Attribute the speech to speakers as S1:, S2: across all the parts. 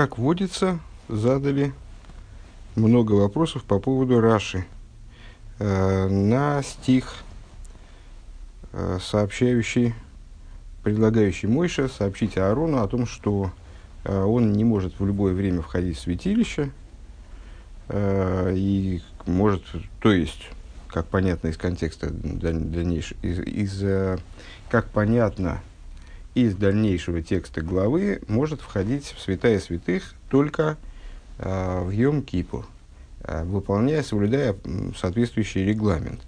S1: как водится, задали много вопросов по поводу Раши. Э, на стих, э, сообщающий, предлагающий Мойша сообщить Аарону о том, что э, он не может в любое время входить в святилище, э, и может, то есть, как понятно из контекста дальнейшего, из, из, э, как понятно из дальнейшего текста главы, может входить в святая святых только э, в Йом-Кипур, э, выполняя, соблюдая соответствующий регламент.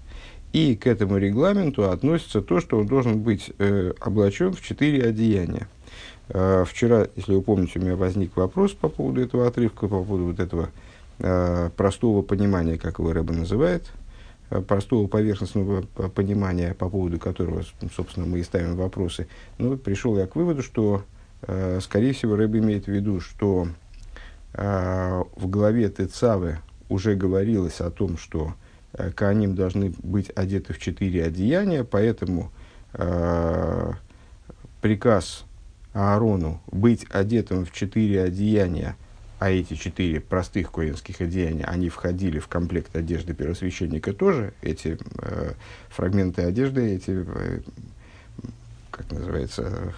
S1: И к этому регламенту относится то, что он должен быть э, облачен в четыре одеяния. Э, вчера, если вы помните, у меня возник вопрос по поводу этого отрывка, по поводу вот этого э, простого понимания, как его Рэба называет, простого поверхностного понимания, по поводу которого, собственно, мы и ставим вопросы, ну, пришел я к выводу, что, э, скорее всего, Рэб имеет в виду, что э, в главе Тецавы уже говорилось о том, что Кааним должны быть одеты в четыре одеяния, поэтому приказ Аарону быть одетым в четыре одеяния а эти четыре простых коинских одеяния, они входили в комплект одежды первосвященника тоже, эти э, фрагменты одежды, эти, э, как называется,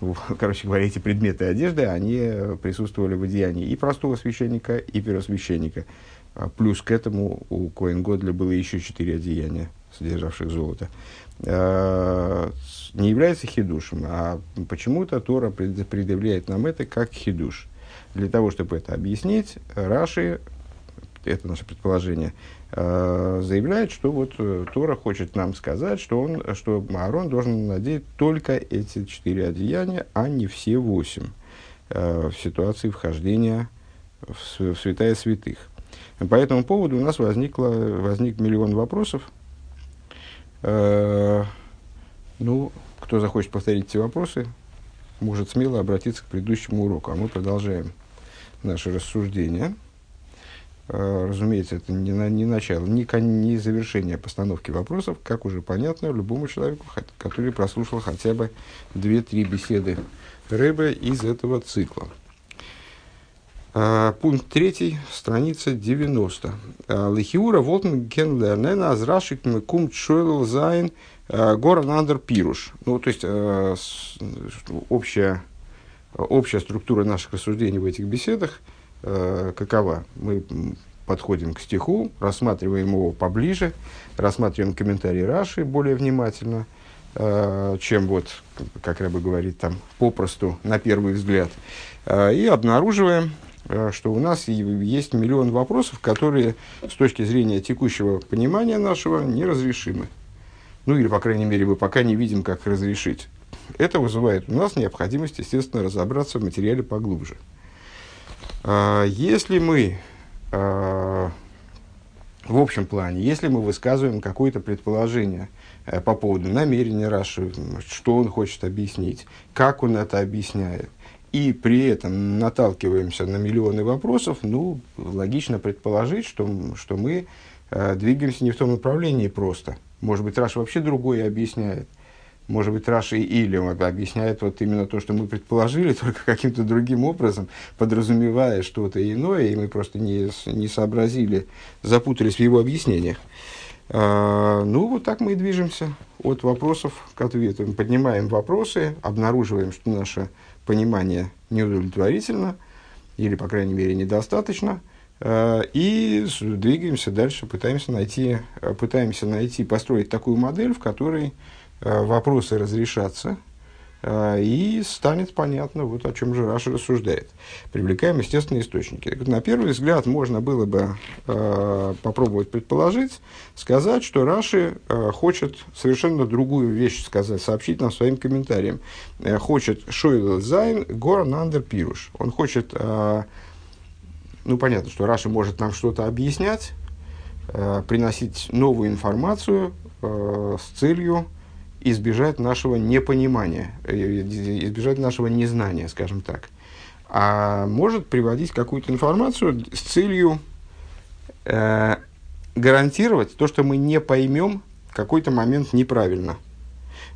S1: короче говоря, эти предметы одежды, они присутствовали в одеянии и простого священника, и первосвященника. А плюс к этому у Коин Годля было еще четыре одеяния, содержавших золото. Э, не является хидушем, а почему-то Тора предъявляет нам это как хидуш. Для того, чтобы это объяснить, Раши, это наше предположение, э, заявляет, что вот э, Тора хочет нам сказать, что, он, что Аарон должен надеть только эти четыре одеяния, а не все восемь э, в ситуации вхождения в, святая святых. По этому поводу у нас возникло, возник миллион вопросов. ну, кто захочет повторить эти вопросы, может смело обратиться к предыдущему уроку, а мы продолжаем наше рассуждение. А, разумеется, это не, на, не начало, не, не завершение постановки вопросов, как уже понятно любому человеку, который прослушал хотя бы две-три беседы Рэбе из этого цикла. А, пункт третий, страница 90. А, Лихиура волтен ген азрашик кум чойл зайн гора нандер пируш. Ну, то есть, общая общая структура наших рассуждений в этих беседах э, какова? Мы подходим к стиху, рассматриваем его поближе, рассматриваем комментарии Раши более внимательно, э, чем вот, как Рэба говорит, там попросту, на первый взгляд, э, и обнаруживаем, э, что у нас есть миллион вопросов, которые с точки зрения текущего понимания нашего неразрешимы. Ну или, по крайней мере, мы пока не видим, как разрешить. Это вызывает у нас необходимость, естественно, разобраться в материале поглубже. А, если мы а, в общем плане, если мы высказываем какое-то предположение э, по поводу намерения Раши, что он хочет объяснить, как он это объясняет, и при этом наталкиваемся на миллионы вопросов, ну, логично предположить, что, что мы э, двигаемся не в том направлении просто. Может быть, Раш вообще другое объясняет может быть, Раши или объясняет вот именно то, что мы предположили, только каким-то другим образом, подразумевая что-то иное, и мы просто не, не сообразили, запутались в его объяснениях. А, ну, вот так мы и движемся от вопросов к ответам. Поднимаем вопросы, обнаруживаем, что наше понимание неудовлетворительно, или, по крайней мере, недостаточно, а, и двигаемся дальше, пытаемся найти, пытаемся найти, построить такую модель, в которой вопросы разрешатся, э, и станет понятно, вот о чем же Раша рассуждает. Привлекаем естественные источники. На первый взгляд можно было бы э, попробовать предположить, сказать, что Раши э, хочет совершенно другую вещь сказать, сообщить нам своим комментарием. Э, хочет Шойл Зайн Гор Нандер Пируш. Он хочет, э, ну понятно, что Раши может нам что-то объяснять, э, приносить новую информацию э, с целью избежать нашего непонимания, э, избежать нашего незнания, скажем так. А может приводить какую-то информацию с целью э, гарантировать то, что мы не поймем какой-то момент неправильно.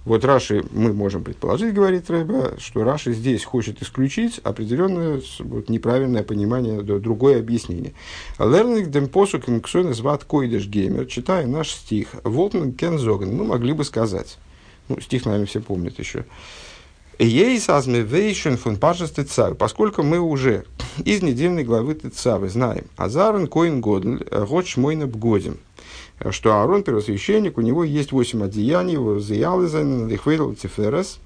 S1: Вот Раши, мы можем предположить, говорит Рэба, что Раши здесь хочет исключить определенное вот, неправильное понимание, другое объяснение. Лерник дем посук инксойн зват койдеш геймер, читая наш стих, Волтман Кензоген, мы могли бы сказать, ну, стих, наверное, все помнят еще, Ейс азмевейшен фун пашес тецавы, поскольку мы уже из недельной главы Тецавы знаем, Азарен коин годль, год шмойна бгодим, что Аарон, первосвященник, у него есть восемь одеяний, его заялызен, лихвейл, тиферес,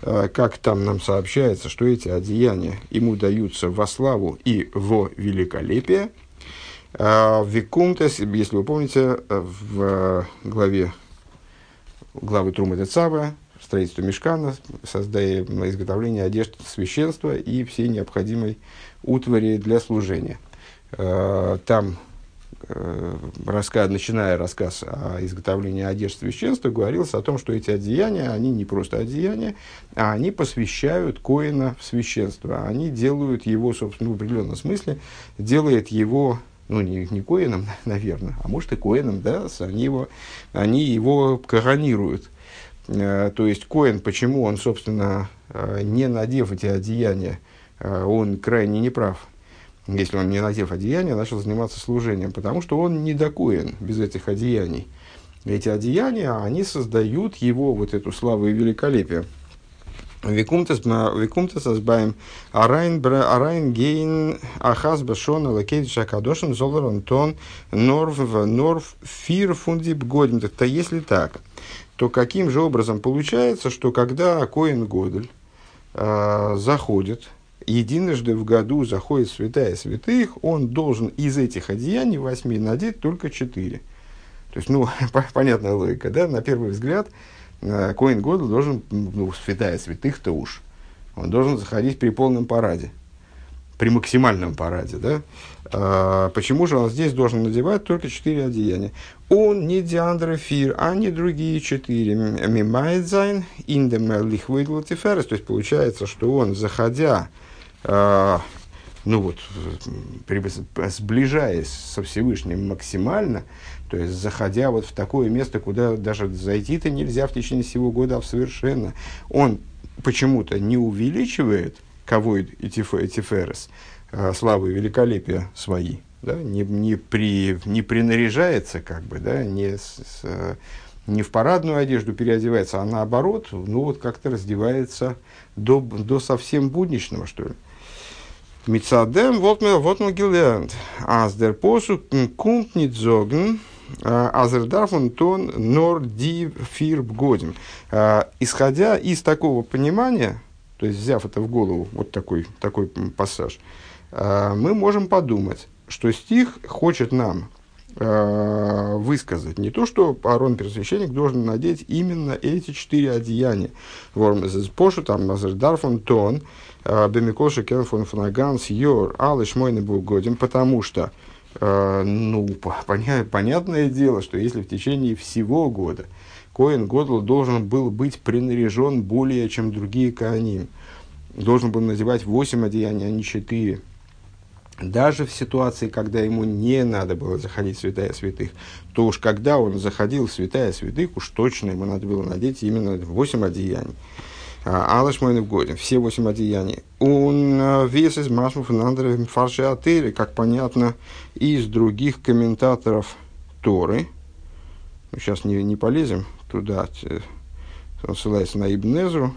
S1: как там нам сообщается, что эти одеяния ему даются во славу и во великолепие. Викумтес, если вы помните, в главе главы Трумы Тецавы, строительство мешкана, создая изготовление одежды священства и всей необходимой утвари для служения. Э, там, э, рассказ, начиная рассказ о изготовлении одежды священства, говорилось о том, что эти одеяния, они не просто одеяния, а они посвящают коина в священство. Они делают его, собственно, в определенном смысле, делает его ну, не, не коином, наверное, а может и коином, да, они его, они его коронируют. Э, то есть Коин, почему он, собственно, э, не надев эти одеяния, э, он крайне неправ. Если он не надев одеяния, начал заниматься служением, потому что он не докоин без этих одеяний. Эти одеяния, они создают его вот эту славу и великолепие. Викумтас азбаем арайн гейн ахаз башон лакейт шакадошин золар антон норв норв фир фундип годим. То если так, то каким же образом получается, что когда Коин Годель э, заходит, единожды в году заходит святая святых, он должен из этих одеяний восьми надеть только четыре. То есть, ну, понятная логика, да, на первый взгляд, Коин Годель должен, ну, святая святых-то уж, он должен заходить при полном параде при максимальном параде, да, а, почему же он здесь должен надевать только четыре одеяния? Он не диандрофир, а не другие четыре. Мимайдзайн, индемерлихвейдлатиферес. То есть получается, что он, заходя, а, ну вот, сближаясь со Всевышним максимально, то есть заходя вот в такое место, куда даже зайти-то нельзя в течение всего года, а совершенно, он почему-то не увеличивает – Кавойд и Тиферес, а, славы и великолепия свои, да, не, не, при, не принаряжается, как бы, да, не, с, не в парадную одежду переодевается, а наоборот, ну вот как-то раздевается до, до совсем будничного, что ли. Мицадем, вот мы, вот мы гелерnt. Аздер посу кумт нит зогн, азердафун тон нор ди фир годим. А, исходя из такого понимания, то есть взяв это в голову, вот такой, такой пассаж, а, мы можем подумать, что стих хочет нам а, высказать не то, что Аарон Первосвященник должен надеть именно эти четыре одеяния. Пошу, там Мазердарфон Тон, а, Бемикоша Кенфон Фанаганс, Йор, Алыш Мойны Бугодим, потому что, ну, понятное дело, что если в течение всего года Коин Годл должен был быть принаряжен более, чем другие Коаним. Должен был надевать восемь одеяний, а не четыре. Даже в ситуации, когда ему не надо было заходить в святая святых, то уж когда он заходил в святая святых, уж точно ему надо было надеть именно восемь одеяний. А, Алаш мой годе, все восемь одеяний. Он вес из масмов и фарши атыри, как понятно из других комментаторов Торы. Сейчас не, не полезем туда, он ссылается на Ибнезру,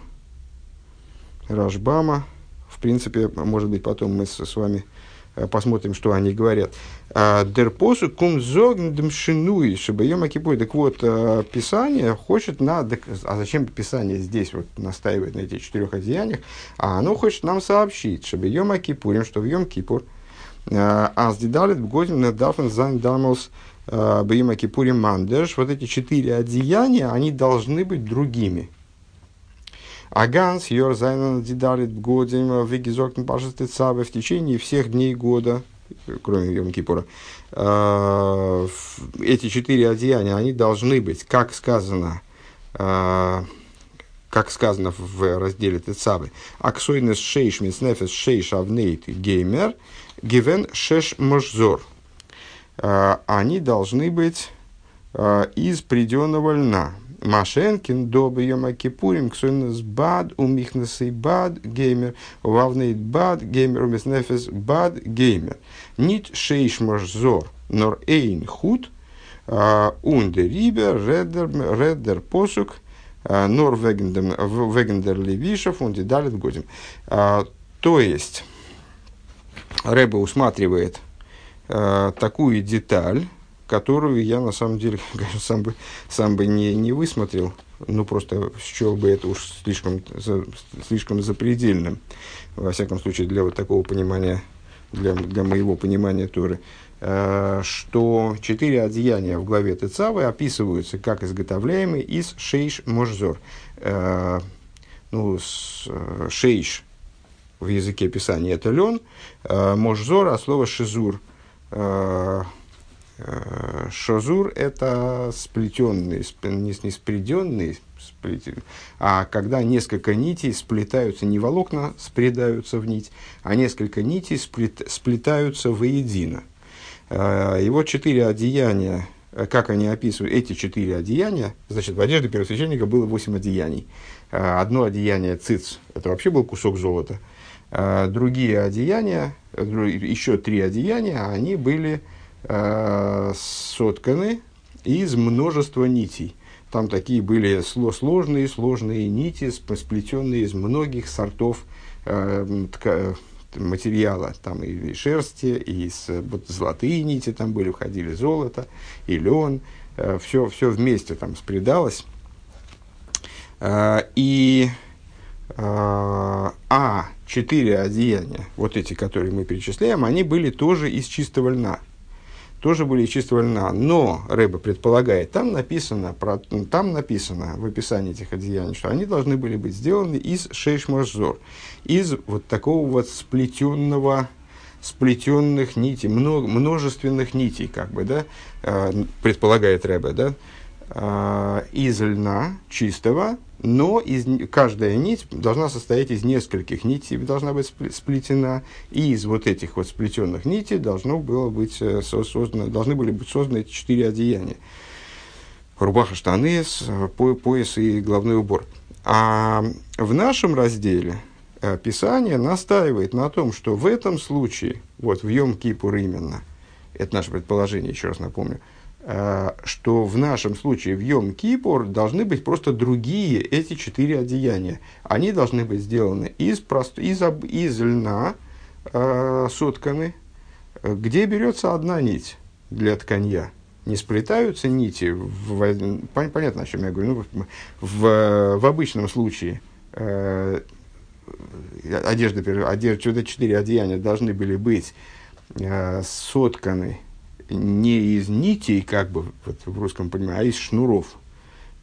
S1: Рашбама. В принципе, может быть, потом мы с, с вами э, посмотрим, что они говорят. А, Дерпосу кум зогндмшинуи, чтобы ее макипой. Так вот, э, Писание хочет на... А зачем Писание здесь вот настаивает на этих четырех одеяниях? А оно хочет нам сообщить, чтобы ее макипурим, что в Йом Кипур, э, аз дидалит бгодим недафен зайн дамос Э, Баима Кипури Мандеш, вот эти четыре одеяния, они должны быть другими. Аганс, Йорзайнан, Дидалит, Годим, Вегизокн, Пашесты Цабы в течение всех дней года, кроме Йом Кипура, э, эти четыре одеяния, они должны быть, как сказано, э, как сказано в разделе Тецавы, Аксойнес шейш мицнефес шейш авнейт геймер, гивен шеш можзор – Э, они должны быть из приденного льна. Машенкин, Доба, Йома Кипурим, Ксуинас Бад, Умихнасы Бад, Геймер, Вавнейт Бад, Геймер, Умиснефес Бад, Геймер. Нит Шейш Зор, Нор Эйн Худ, Унде Рибер, Реддер, Посук, Нор Вегендер Левишев, Унде Далит Годим. То есть, Рэба усматривает такую деталь, которую я на самом деле конечно, сам бы, сам бы не, не высмотрел, ну просто счел бы это уж слишком, за, слишком запредельным, во всяком случае для вот такого понимания, для, для моего понимания Торы, э, что четыре одеяния в главе Тецавы описываются как изготовляемые из шейш можзор. Э, ну, с, э, шейш в языке писания это лен, э, можзор, а слово шизур шозур – это сплетенные, не, не сплетенные, а когда несколько нитей сплетаются, не волокна спредаются в нить, а несколько нитей сплет, сплетаются воедино. Э, и вот четыре одеяния, э, как они описывают эти четыре одеяния, значит, в одежде первосвященника было восемь одеяний. Одно одеяние циц, это вообще был кусок золота. Другие одеяния, еще три одеяния, они были э, сотканы из множества нитей. Там такие были сложные, сложные нити, сплетенные из многих сортов э, тка, материала. Там и шерсти, и вот, золотые нити там были, входили золото, и лен. Э, все, все вместе там спредалось. Э, и э, а четыре одеяния, вот эти, которые мы перечисляем, они были тоже из чистого льна тоже были из чистого льна. Но Рэба предполагает, там написано, про, там написано в описании этих одеяний, что они должны были быть сделаны из шейшмарзор, из вот такого вот сплетенного, сплетенных нитей, много, множественных нитей, как бы, да, э, предполагает Рэбе, да, э, из льна чистого, но из, каждая нить должна состоять из нескольких нитей, должна быть сплетена, и из вот этих вот сплетенных нитей должно было быть э, создано, должны были быть созданы эти четыре одеяния. Рубаха, штаны, пояс и головной убор. А в нашем разделе э, Писание настаивает на том, что в этом случае, вот в Йом-Кипур именно, это наше предположение, еще раз напомню, что в нашем случае в Йом-Кипур должны быть просто другие эти четыре одеяния. Они должны быть сделаны из, прост... из, из льна, э, сотканы, где берется одна нить для тканья. Не сплетаются нити, в, понятно, о чем я говорю, ну, в, в обычном случае э, одежда, одежда, четыре одеяния должны были быть э, сотканы не из нитей, как бы вот в русском понимании, а из шнуров.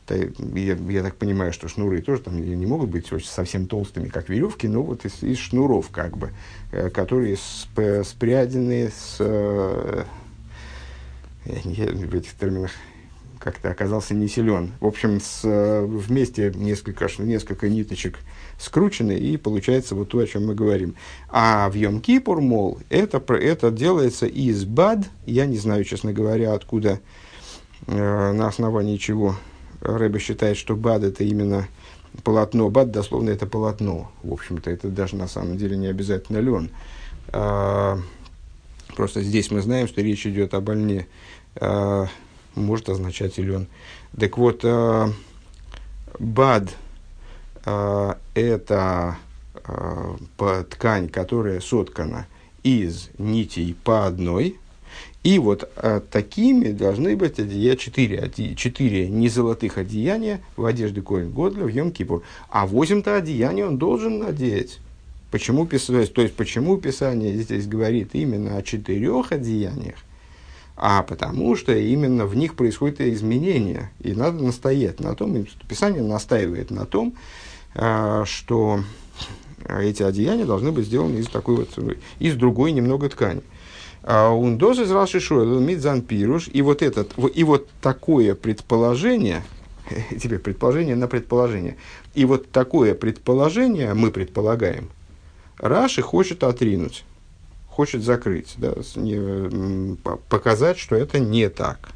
S1: Я, я так понимаю, что шнуры тоже там не могут быть совсем толстыми, как веревки, но вот из, из шнуров, как бы, э, которые сп, спрядены с... Э, я в этих терминах как-то оказался не силен. В общем, с, э, вместе несколько, несколько ниточек скручены, и получается вот то, о чем мы говорим. А в Йом-Кипур, мол, это, это делается из бад, я не знаю, честно говоря, откуда, э, на основании чего Рэба считает, что бад это именно полотно. Бад, дословно, это полотно. В общем-то, это даже на самом деле не обязательно лен. А, просто здесь мы знаем, что речь идет об льне. А, может означать и лен. Так вот, а, бад – а, это а, ткань, которая соткана из нитей по одной. И вот а, такими должны быть одеяния, четыре, четыре незолотых одеяния в одежде Коин Годля в Йом-Кипур. А восемь-то одеяний он должен надеть. Почему, то есть, почему Писание здесь говорит именно о четырех одеяниях? А потому что именно в них происходит изменение. И надо настоять на том, Писание настаивает на том, а, что эти одеяния должны быть сделаны из такой вот, из другой немного ткани. Ундоз из Раши Шуэл, Мидзан Пируш, и вот, этот, и вот такое предположение, теперь предположение на предположение, и вот такое предположение мы предполагаем, Раши хочет отринуть, хочет закрыть, да, показать, что это не так.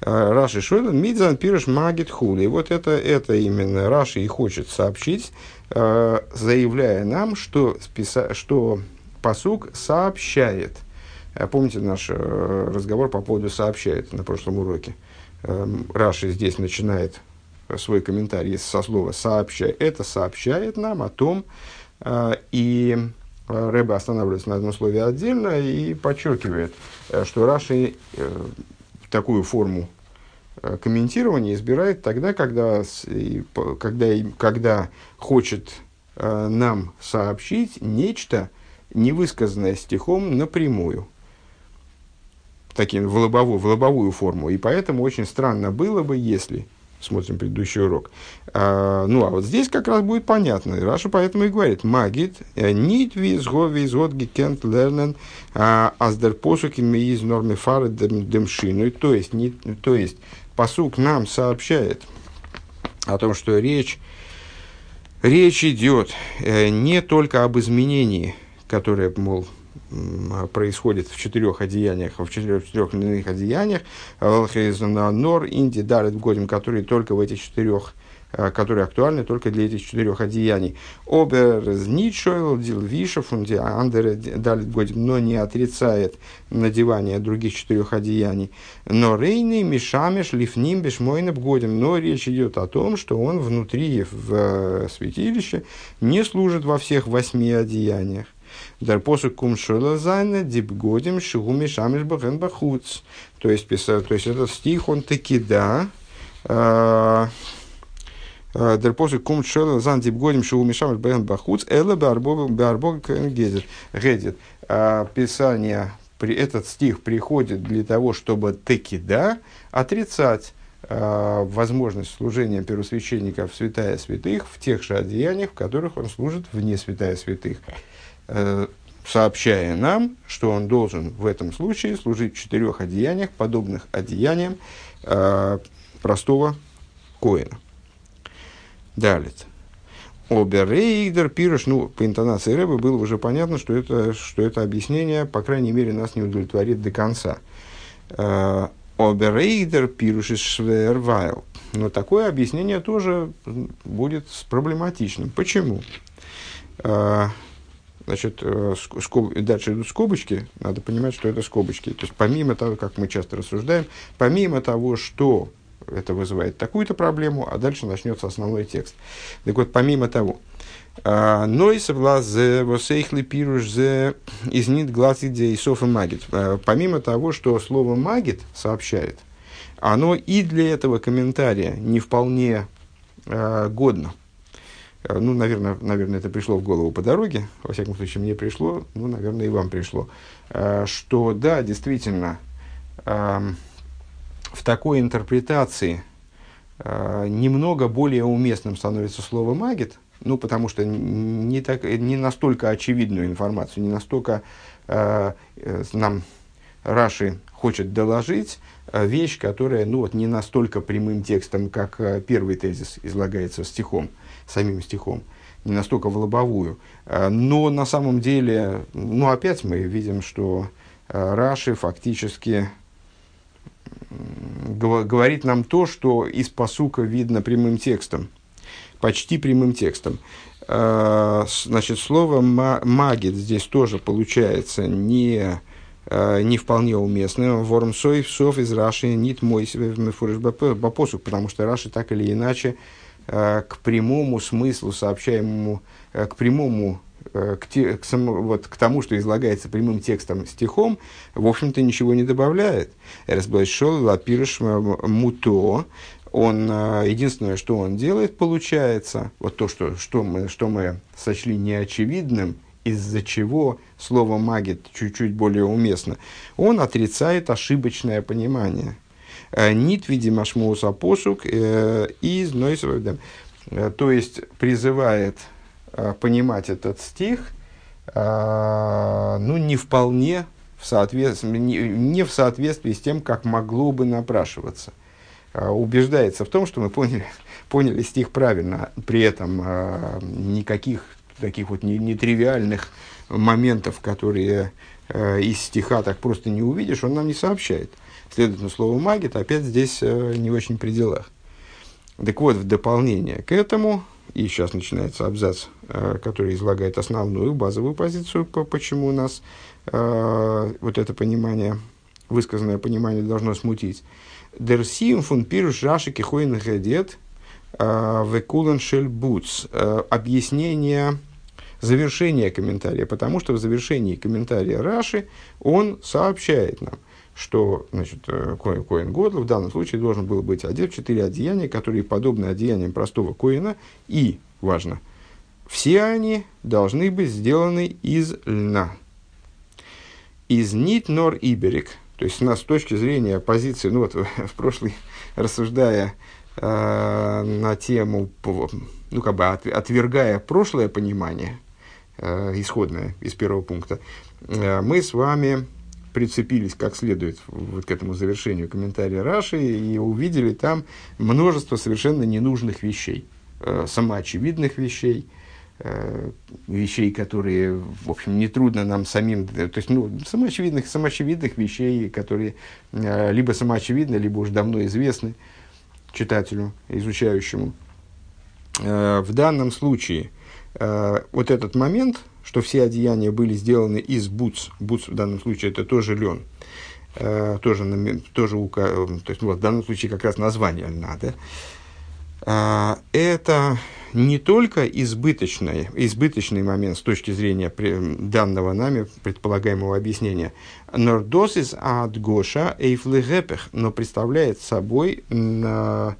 S1: Раши Шойлен, Мидзан Пирыш Магит Хули. Вот это, это именно Раши и хочет сообщить, заявляя нам, что, списа, что посук сообщает. Помните наш разговор по поводу сообщает на прошлом уроке? Раши здесь начинает свой комментарий со слова «сообщай». Это сообщает нам о том, и Рэбе останавливается на одном слове отдельно и подчеркивает, что Раши такую форму э, комментирования избирает тогда, когда, когда, когда хочет э, нам сообщить нечто, невысказанное стихом напрямую, таким в лобовую, в лобовую форму. И поэтому очень странно было бы, если смотрим предыдущий урок. А, ну, а вот здесь как раз будет понятно. Раша поэтому и говорит, магит, э, нит визго визгот гекент лернен а, аздер посуки из норме фары демшину. То есть, не, то есть, посук нам сообщает о том, что речь, речь идет э, не только об изменении, которое, мол, происходит в четырех одеяниях, в четырех, в четырех иных одеяниях, Нор, Инди, Далит, Годим, которые только в этих четырех э, которые актуальны только для этих четырех одеяний. Обер Нитшойл, Дил Вишев, Андер Далит Годим, но не отрицает надевание других четырех одеяний. Но Рейны, Мишамеш, Лифним, Бешмойнеб Годим. Но речь идет о том, что он внутри в э, святилище не служит во всех восьми одеяниях. Дар посук кум шолазайна дипгодим шигуми шамиш бахен бахуц. То есть, то есть этот стих, он таки да. А, а, дар посук кум шолазайна дипгодим шигуми шамиш бахен бахуц. Эла барбога гедет. А, Писание, этот стих приходит для того, чтобы таки да отрицать возможность служения первосвященника в святая святых в тех же одеяниях, в которых он служит вне святая святых. Э, сообщая нам, что он должен в этом случае служить в четырех одеяниях, подобных одеяниям э, простого коина. Далее. Оберейдер пирош, ну, по интонации Рэбы было уже понятно, что это, что это объяснение, по крайней мере, нас не удовлетворит до конца. Э, Оберейдер пируш из швервайл. Но такое объяснение тоже будет проблематичным. Почему? Э, Значит, э, скоб... дальше идут скобочки, надо понимать, что это скобочки. То есть, помимо того, как мы часто рассуждаем, помимо того, что это вызывает такую-то проблему, а дальше начнется основной текст. Так вот, помимо того, а, Нойс влазе восейхли пируш изнит глаз идеи софа магит. А, помимо того, что слово магит сообщает, оно и для этого комментария не вполне э, годно. Э, ну, наверное, наверное, это пришло в голову по дороге, во всяком случае, мне пришло, ну, наверное, и вам пришло, э, что да, действительно, эм, в такой интерпретации э, немного более уместным становится слово «магит», ну, потому что не, так, не настолько очевидную информацию, не настолько нам Раши хочет доложить вещь, которая ну, вот, не настолько прямым текстом, как первый тезис излагается стихом самим стихом, не настолько в лобовую. Э, но на самом деле, ну опять мы видим, что э, Раши фактически говорит нам то, что из посука видно прямым текстом, почти прямым текстом. Э, значит, слово «магит» здесь тоже получается не, не вполне уместным. Вормсой, сов из Раши, нит мой себе в потому что Раши так или иначе к прямому смыслу, сообщаемому, э, к прямому э, к, те, к, само, вот, к тому, что излагается прямым текстом стихом, в общем-то ничего не добавляет. Эрсблайшол лапирш муто, он, единственное, что он делает, получается, вот то, что, что, мы, что мы сочли неочевидным, из-за чего слово «магит» чуть-чуть более уместно, он отрицает ошибочное понимание – Э, Нит, видимо, шмуса посук э, из Нойсовым. Э, то есть призывает понимать этот стих, ну, не вполне в соответствии, не в соответствии с тем, как могло бы напрашиваться. Убеждается в том, что мы поняли, поняли стих правильно, при этом никаких таких вот нетривиальных моментов, которые из стиха так просто не увидишь, он нам не сообщает. Следовательно, слово магит опять здесь э, не очень при делах. Так вот, в дополнение к этому, и сейчас начинается абзац, э, который излагает основную базовую позицию, по, почему у нас э, вот это понимание, высказанное понимание должно смутить. Дерсиум фун пируш раши кихоин гадет э, векулен шельбуц. Э, объяснение завершение комментария, потому что в завершении комментария Раши он сообщает нам, что значит, э, Коин, Коин Годл в данном случае должен был быть одет в четыре одеяния, которые подобны одеяниям простого Коина, и, важно, все они должны быть сделаны из льна. Из нит нор иберик, то есть у нас с точки зрения позиции, ну вот в прошлый, рассуждая э, на тему, ну как бы отвергая прошлое понимание, э, исходное из первого пункта, э, мы с вами прицепились как следует вот к этому завершению комментария Раши и увидели там множество совершенно ненужных вещей, э, самоочевидных вещей, э, вещей, которые, в общем, нетрудно нам самим, то есть, ну, самоочевидных, самоочевидных вещей, которые э, либо самоочевидны, либо уже давно известны читателю, изучающему. Э, в данном случае э, вот этот момент – что все одеяния были сделаны из буц. Буц в данном случае это тоже лен. Э, тоже, тоже ука, э, то есть, ну, в данном случае как раз название льна. Да? Э, это не только избыточный, избыточный момент с точки зрения данного нами предполагаемого объяснения, нордосис от Гоша эйфлегепех, но представляет собой на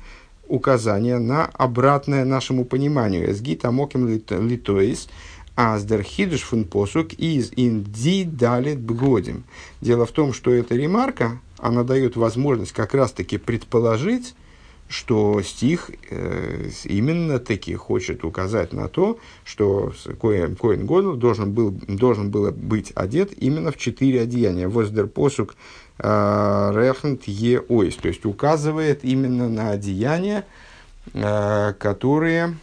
S1: указание на обратное нашему пониманию. Эсгит амоким литоис, Аздер хидуш фун посук из инди далит бгодим. Дело в том, что эта ремарка, она дает возможность как раз-таки предположить, что стих э, именно таки хочет указать на то, что Коэн, Коэн Годл должен был, должен был быть одет именно в четыре одеяния. Воздер посук э, рехнт е ойс. То есть указывает именно на одеяния, э, которые,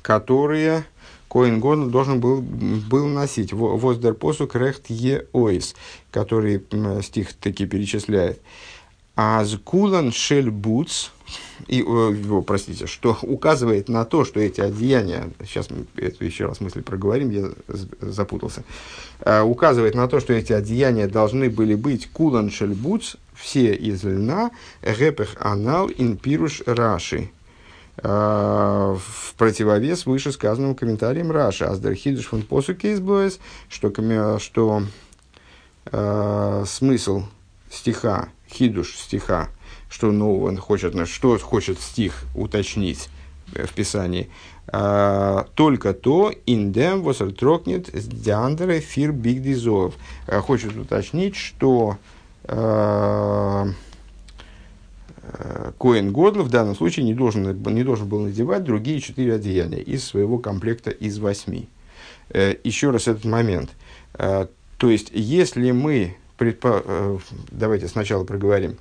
S1: которые Коин Годл должен был, был носить. Воздер посук рехт е ойс, который стих таки перечисляет. А кулан шель буц, и, о, простите, что указывает на то, что эти одеяния, сейчас мы эту еще раз мысль проговорим, я запутался, а, указывает на то, что эти одеяния должны были быть кулан шель буц, все из льна, гепех анал инпируш раши, в противовес вышесказанным комментариям Раши. Аздер хидуш фон посуке избоес, что, что э, смысл стиха, хидуш стиха, что ну, он хочет, что хочет стих уточнить в Писании, э, только то, индем восертрокнет с диандере фир биг дизов. Хочет уточнить, что э, Э, Коин Годл в данном случае не должен, не должен был надевать другие четыре одеяния из своего комплекта из восьми. Э, еще раз этот момент. Э, то есть, если мы, предпо... давайте сначала проговорим,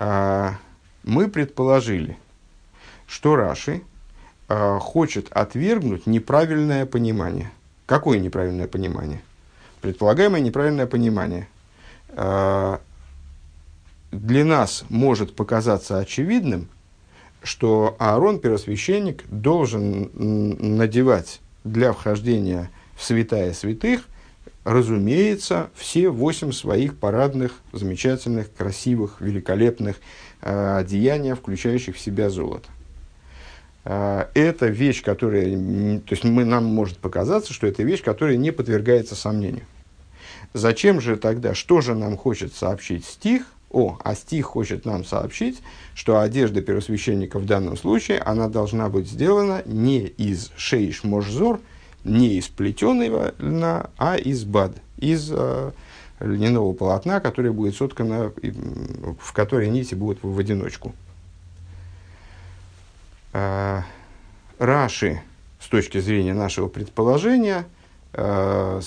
S1: мы предположили, что Раши хочет отвергнуть неправильное понимание. Какое неправильное понимание? Предполагаемое неправильное понимание для нас может показаться очевидным, что Аарон, первосвященник, должен надевать для вхождения в святая святых, разумеется, все восемь своих парадных, замечательных, красивых, великолепных э, одеяния, включающих в себя золото. Э, это вещь, которая, то есть мы, нам может показаться, что это вещь, которая не подвергается сомнению. Зачем же тогда, что же нам хочет сообщить стих – о, а стих хочет нам сообщить, что одежда первосвященника в данном случае, она должна быть сделана не из шейш можзор, не из плетеного льна, а из бад, из э, льняного полотна, которое будет соткано, в которой нити будут в, одиночку. Э, Раши, с точки зрения нашего предположения, э,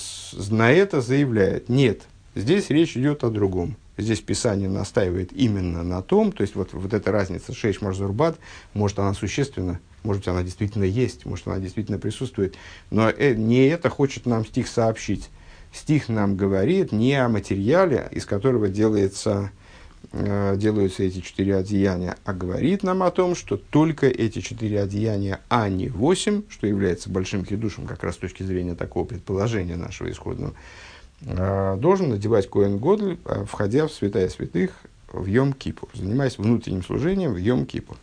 S1: на это заявляет, нет, здесь речь идет о другом Здесь Писание настаивает именно на том, то есть вот, вот эта разница шейш марзурбат, может она существенна, может быть она действительно есть, может она действительно присутствует, но э, не это хочет нам стих сообщить. стих нам говорит не о материале, из которого делается, э, делаются эти четыре одеяния, а говорит нам о том, что только эти четыре одеяния, а не восемь, что является большим хидушем как раз с точки зрения такого предположения нашего исходного, должен надевать Коэн Годль, э, входя в святая святых в Йом-Кипур, занимаясь внутренним служением в Йом-Кипур.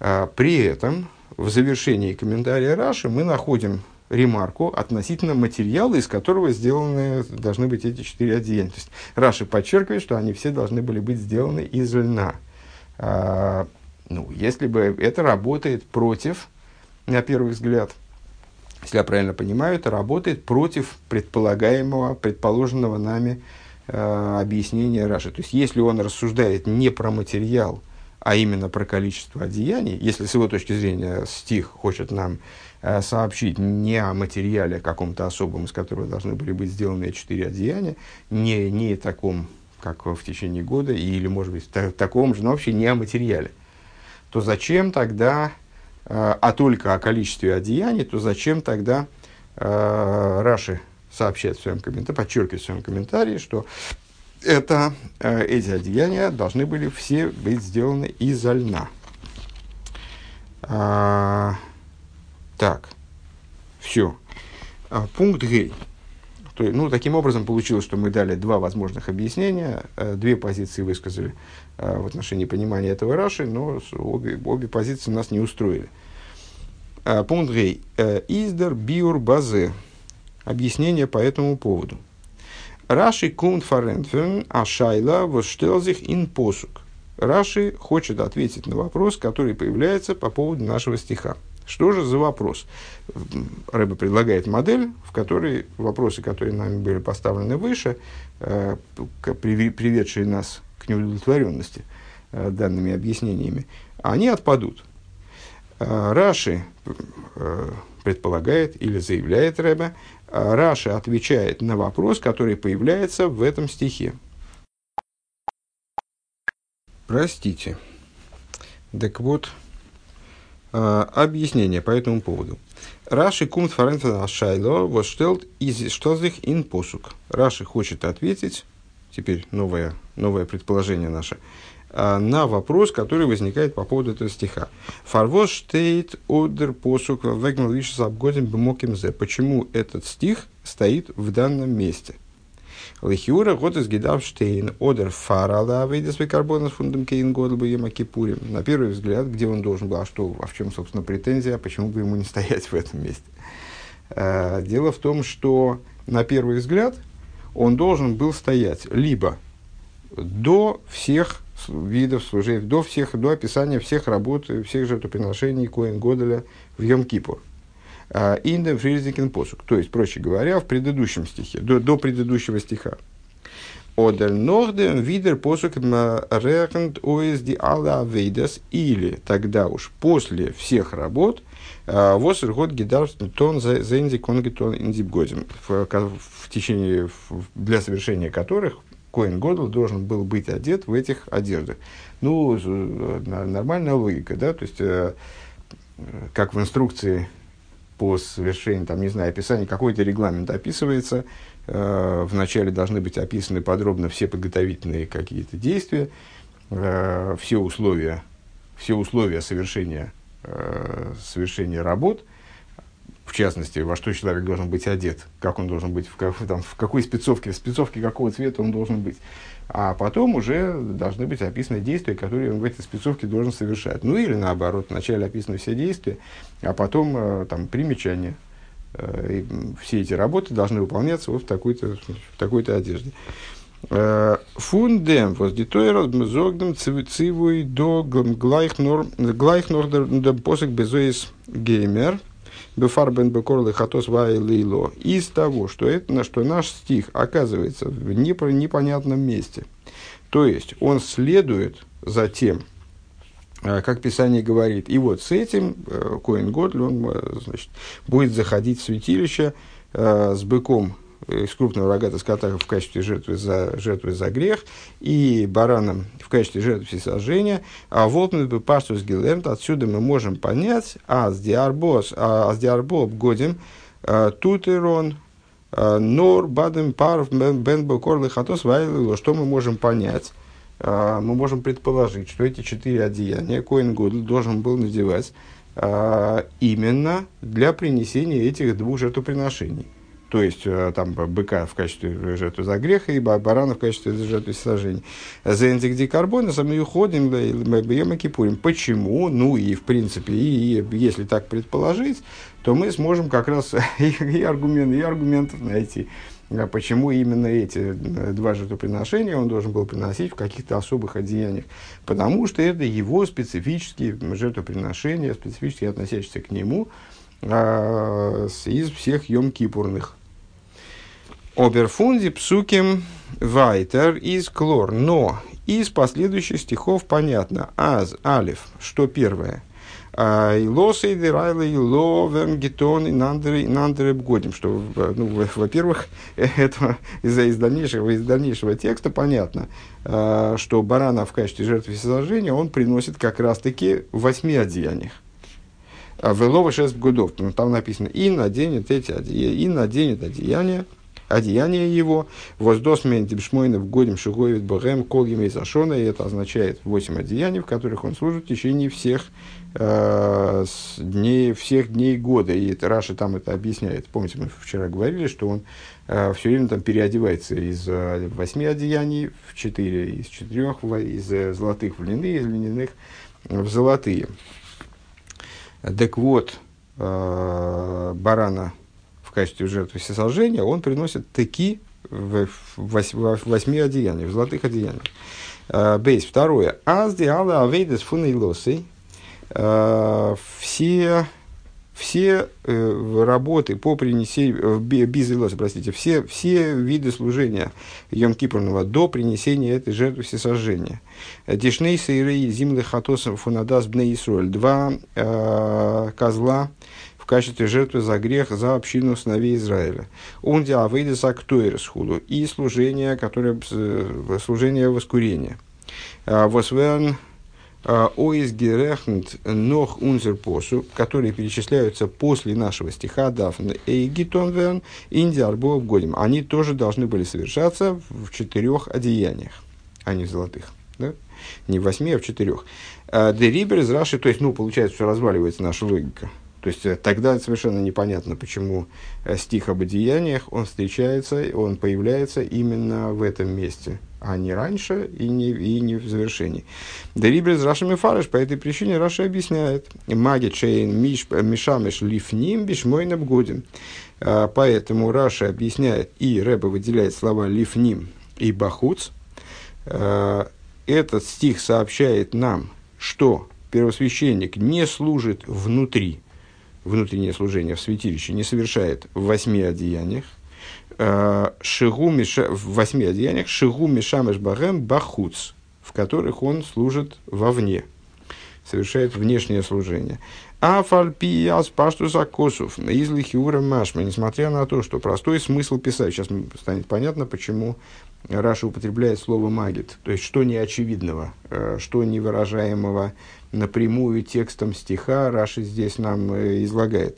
S1: Э, при этом в завершении комментария Раши мы находим ремарку относительно материала, из которого сделаны должны быть эти четыре одеяния. То есть Раши подчеркивает, что они все должны были быть сделаны из льна. А, ну, если бы это работает против, на первый взгляд, если я правильно понимаю, это работает против предполагаемого, предположенного нами э, объяснения Раши. То есть, если он рассуждает не про материал, а именно про количество одеяний, если с его точки зрения стих хочет нам Э, сообщить не о материале каком-то особом, из которого должны были быть сделаны четыре одеяния, не, не таком, как в течение года, или, может быть, в таком же, но вообще не о материале, то зачем тогда, а только о количестве одеяний, то зачем тогда э, Раши сообщает в своем комментарии, подчеркивает в своем комментарии, что это, эти одеяния должны были все быть сделаны изо льна. А, так, все. А, пункт Г. То, ну, таким образом получилось, что мы дали два возможных объяснения, э, две позиции высказали э, в отношении понимания этого Раши, но обе, обе позиции нас не устроили. А, пункт Г. Э, Издер биур базе. Объяснение по этому поводу. Раши кунт фарентферн ашайла воштелзих ин посук. Раши хочет ответить на вопрос, который появляется по поводу нашего стиха. Что же за вопрос? Рэба предлагает модель, в которой вопросы, которые нами были поставлены выше, э, приведшие нас к неудовлетворенности э, данными объяснениями, они отпадут. Э, Раши предполагает или заявляет Рэба, Раши отвечает на вопрос, который появляется в этом стихе. Простите. Так вот, объяснение по этому поводу. Раши кумт фарентен ашайло восштелт из штозих ин посук. Раши хочет ответить, теперь новое, новое предположение наше, а, на вопрос, который возникает по поводу этого стиха. Фарвоз штейт одер посук вегнал вишес абгодин бемокимзе. Почему этот стих стоит в данном месте? Лехиура год из Гидавштейн одер фарала выйдет свой карбон с фундом кейн год бы ема кипурим. На первый взгляд, где он должен был, а что, а в чем, собственно, претензия, почему бы ему не стоять в этом месте? Э, дело в том, что на первый взгляд он должен был стоять либо до всех видов служения, до, всех, до описания всех работ, всех жертвоприношений Коин Годеля в Йом-Кипур. Индем фризикен посук. То есть, проще говоря, в предыдущем стихе, до, до предыдущего стиха. Одер нордем видер посук рехент оизди алла авейдас. Или тогда уж после всех работ Восер год гидар тон зенди конгетон индибгодим. В течение, для совершения которых Коин Годл должен был быть одет в этих одеждах. Ну, нормальная логика, да, то есть, э, как в инструкции по совершению, там, не знаю, описания, какой-то регламент описывается, э, вначале должны быть описаны подробно все подготовительные какие-то действия, э, все условия, все условия совершения, э, совершения работ, в частности, во что человек должен быть одет, как он должен быть, в, как, там, в какой спецовке, в спецовке какого цвета он должен быть а потом уже должны быть описаны действия, которые он в этой спецовке должен совершать. Ну или наоборот, вначале описаны все действия, а потом э, там примечания. Э, и все эти работы должны выполняться вот в такой-то, в такой-то одежде. Э, фундем воздитойрос мзогдем цивуй до глайхнор посок безоис геймер бефарбен бекорлы хатос вайлило. Из того, что, это, что наш стих оказывается в непонятном месте. То есть, он следует за тем, э, как Писание говорит. И вот с этим э, Коин Годль, он э, значит, будет заходить в святилище с быком из крупного рогата скота в качестве жертвы за, жертвы за грех и бараном в качестве жертвы всесожжения, а волпнут бы пастус гилернт, отсюда мы можем понять, а с диарбос, а с диарбо обгодим, тут ирон, Нор бадем пар бен бокор лихатос вайлило. Что мы можем понять? Мы можем предположить, что эти четыре одеяния Коин Гудл должен был надевать именно для принесения этих двух жертвоприношений то есть э, там быка в качестве жертвы за грех и барана в качестве жертвы сожжения. Зензик дикарбона сами уходим бьем кипурим. Почему? Ну и в принципе, и, и если так предположить, то мы сможем как раз и, и аргументы, и аргументов найти. А почему именно эти э, два жертвоприношения он должен был приносить в каких-то особых одеяниях? Потому что это его специфические жертвоприношения, специфически относящиеся к нему, а, из всех Йом-Кипурных. Оберфунди псуким вайтер из клор. Но из последующих стихов понятно. Аз, алиф, что первое. А, и лосы и дырайлы, и ловен, гетон, и нандеры годим. Что, ну, во-первых, это из, из, дальнейшего, из дальнейшего текста понятно, а, что барана в качестве жертвы всесожжения он приносит как раз-таки в восьми одеяниях. В Лова шесть годов, там написано, и наденет эти одеяния, и наденет одеяния, одеяние его, воздос в годим шугоевит богем кол сашона, и это означает восемь одеяний, в которых он служит в течение всех э, дней, всех дней года. И это, Раша там это объясняет. Помните, мы вчера говорили, что он э, все время там переодевается из э, восьми одеяний в четыре, из четырех, из э, золотых в льняные, из льняных в золотые. Так вот, э, барана в качестве жертвы всесожжения, он приносит таки в, восьми одеяниях, в золотых одеяниях. Э, бейс. Второе. Азди алла авейдес фунейлосы. Э, все все э, работы по принесению, э, безилос, простите, все, все виды служения Йом Кипурного до принесения этой жертвы всесожжения. Дишней сейрей зимлы хатосов фунадас бне Исруэль. Два э, козла, качестве жертвы за грех за общину сыновей Израиля. Он диавейда за ктуэрсхулу и служение, которое э, служение воскурения. А, Восверн а, Оис Герехнт Нох Унзер Посу, которые перечисляются после нашего стиха Дафн Эйгитонверн Индиарбов Годим. Они тоже должны были совершаться в четырех одеяниях, а не в золотых. Да? Не в восьми, а в четырех. Дерибер из Раши, то есть, ну, получается, что разваливается наша логика. То есть э, тогда совершенно непонятно, почему э, стих об одеяниях, он встречается, он появляется именно в этом месте, а не раньше и не, и не в завершении. Дерибрис Раша Мефареш по этой причине Раша объясняет. Маги Чейн Мишамеш Лифним Бишмойнаб Годин. А, поэтому Раша объясняет, и Рэба выделяет слова Лифним и Бахуц. А, этот стих сообщает нам, что первосвященник не служит внутри, внутреннее служение в святилище не совершает в восьми одеяниях, э, шигу миша, в восьми одеяниях шигу мишамеш багем бахуц, в которых он служит вовне, совершает внешнее служение. А фальпия спашту закосов, из лихиура машма, несмотря на то, что простой смысл писать, сейчас станет понятно, почему Раша употребляет слово магит, то есть что неочевидного, э, что невыражаемого напрямую текстом стиха Раши здесь нам э, излагает.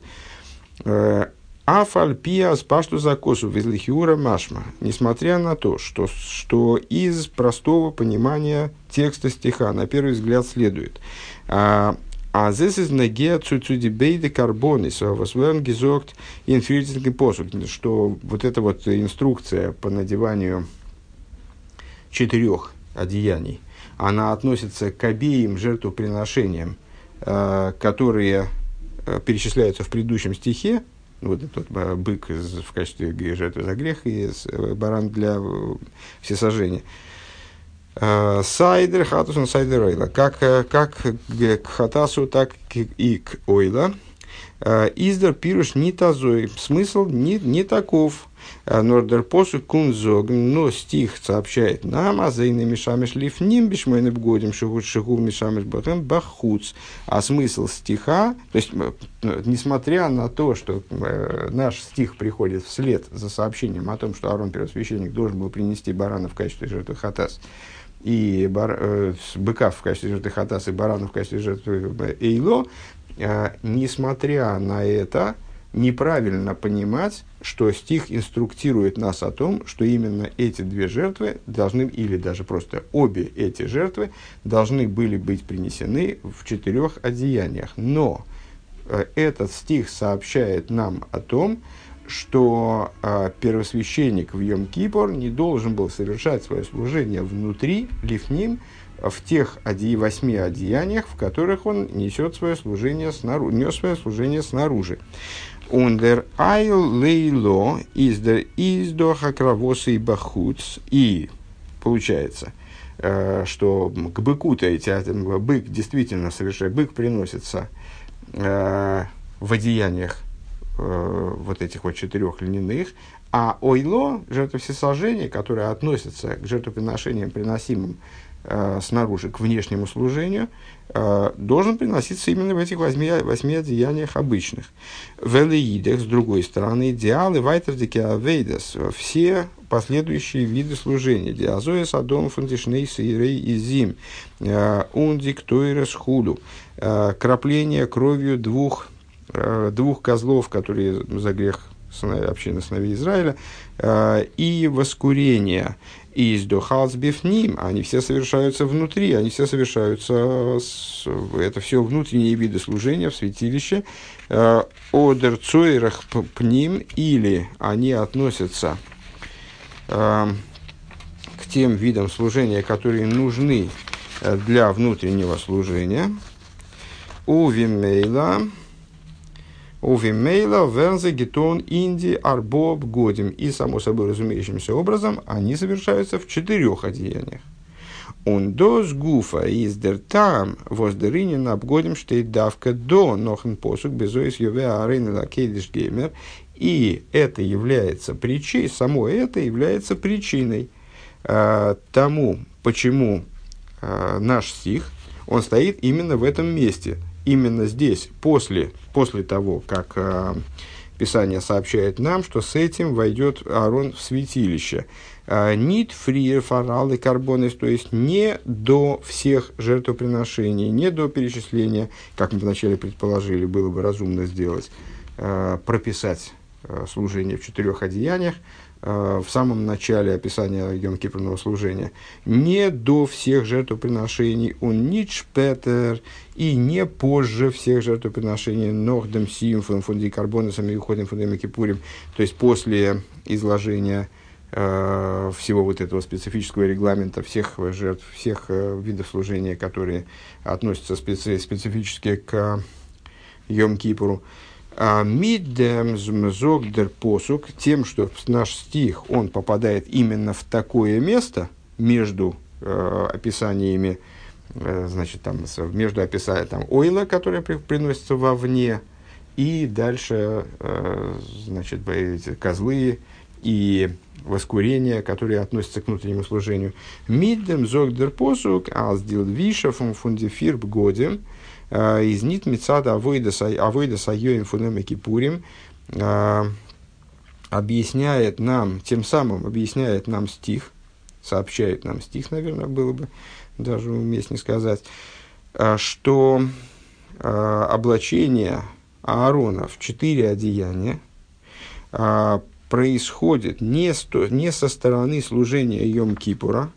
S1: Э, Афальпия спашту закосу визлихиура машма. Несмотря на то, что, что из простого понимания текста стиха на первый взгляд следует. А здесь из негеа цуцуди бейде карбонис, восвен гизокт инфиритинг посуд, что вот эта вот инструкция по надеванию четырех одеяний – она относится к обеим жертвоприношениям, э, которые э, перечисляются в предыдущем стихе, вот этот э, бык в качестве жертвы за грех и баран для всесожжения. Сайдер, хатус, сайдер ойла. Как, как к хатасу, так и к ойла. Издер пируш не тазой. Смысл не, не таков. Нордер посу кунзог, но стих сообщает нам, а зейны мишамеш лифним бишмойны бгодим шигут шигу мишамеш бахем бахуц. А смысл стиха, то есть, несмотря на то, что наш стих приходит вслед за сообщением о том, что Арон первосвященник должен был принести барана в качестве жертвы хатас, и бар, э, быка в качестве жертвы хатас и барана в качестве жертвы эйло, э, несмотря на это, неправильно понимать, что стих инструктирует нас о том, что именно эти две жертвы должны, или даже просто обе эти жертвы должны были быть принесены в четырех одеяниях. Но э, этот стих сообщает нам о том, что э, первосвященник в Йом-Кипур не должен был совершать свое служение внутри, лифним, в тех оди, восьми одеяниях, в которых он несет свое служение снаружи, нес свое служение снаружи. Ундер айл лейло издер издо хакравосы и бахуц. И получается, э, что к быку-то эти, бык действительно совершает, бык приносится э, в одеяниях э, вот этих вот четырех льняных, а ойло, жертва всесожжения, которое относится к жертвоприношениям, приносимым э, снаружи к внешнему служению, э, должен приноситься именно в этих восьми, восьми одеяниях обычных. В элеидах, с другой стороны, идеалы вайтердики авейдас, все последующие виды служения. Диазоя садом фундишней сейрей и зим, э, ундик тойрес худу, э, крапление кровью двух, э, двух козлов, которые за грех общины сыновей Израиля, и воскурение – и из дохалс бифним, они все совершаются внутри, они все совершаются, с, это все внутренние виды служения в святилище. Э, Одер цойрах пним, или они относятся э, к тем видам служения, которые нужны э, для внутреннего служения. У Вимейла, Увимейла, Вензе, Гетон, Инди, Арбоб, Годим. И, само собой разумеющимся образом, они совершаются в четырех одеяниях. Он дос гуфа из дер там воздеринин обгодим штейт давка до нохен посук безоис юве арейн лакейдиш геймер. И это является причиной, само это является причиной э, тому, почему э, наш стих, он стоит именно в этом месте – именно здесь, после, после того, как э, Писание сообщает нам, что с этим войдет Аарон в святилище. А, Нит фриер фаралы карбонес, то есть не до всех жертвоприношений, не до перечисления, как мы вначале предположили, было бы разумно сделать, э, прописать э, служение в четырех одеяниях, Э, в самом начале описания Йом служения, не до всех жертвоприношений, он нич Петер, и не позже всех жертвоприношений, нордем симфон, фунди карбонесом и уходим фундами кипурим, то есть после изложения э, всего вот этого специфического регламента, всех жертв, всех э, видов служения, которые относятся специ, специфически к Йом Кипуру, а Миддем зогдер посук, тем, что наш стих, он попадает именно в такое место между э, описаниями, э, значит, там, между описанием там, ойла, которое при, приносится вовне, и дальше, э, значит, козлы и воскурения, которые относятся к внутреннему служению. Миддем зогдер посук, а сделал виша фундифирб годем, Э, из нит мецада авойда сайоим фунеме кипурим э, объясняет нам, тем самым объясняет нам стих, сообщает нам стих, наверное, было бы даже уместнее сказать, э, что облачение Аарона в четыре одеяния происходит не, сто, не со стороны служения Йом-Кипура,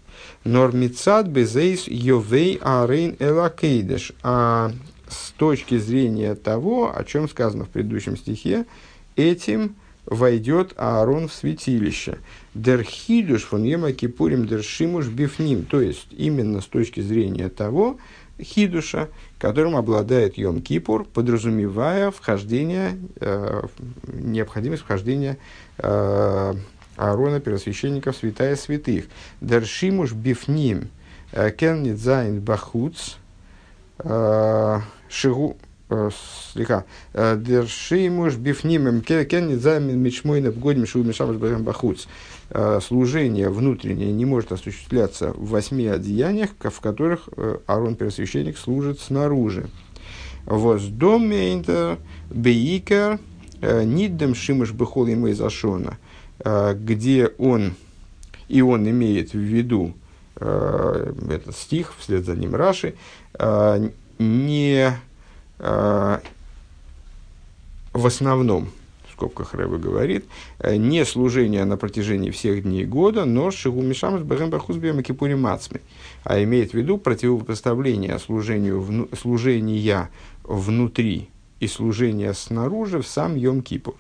S1: Нормицад безейс йовей арейн элакейдеш. А с точки зрения того, о чем сказано в предыдущем стихе, этим войдет Аарон в святилище. דער חידוש פון יום הכיפורים דער שימוש בפנים. То есть, именно с точки зрения того хидуша, которым обладает Йом Кипур, подразумевая вхождение, э, необходимость вхождения э, Аарона, первосвященника, в святая святых. דער שימוש בפנים э, קען זיין בחוץ э, шигу э, слегка. Дершимуш бифнимем кен нидзайн мичмойна бгодим шигу мишамаш бахуц. Служение внутреннее не может осуществляться в восьми одеяниях, в которых Аарон, первосвященник, служит снаружи. Воздомейнтер бейкер ниддем шимуш бехол ему изашона – где он, и он имеет в виду э, этот стих, вслед за ним Раши, э, не в основном, скобках Рэба говорит, э, не служение на протяжении всех дней года, но шигу мишам с бэгэм бахузбием кипури мацми, а имеет в виду противопоставление служению, вну, служения внутри и служения снаружи в сам Йом Кипур.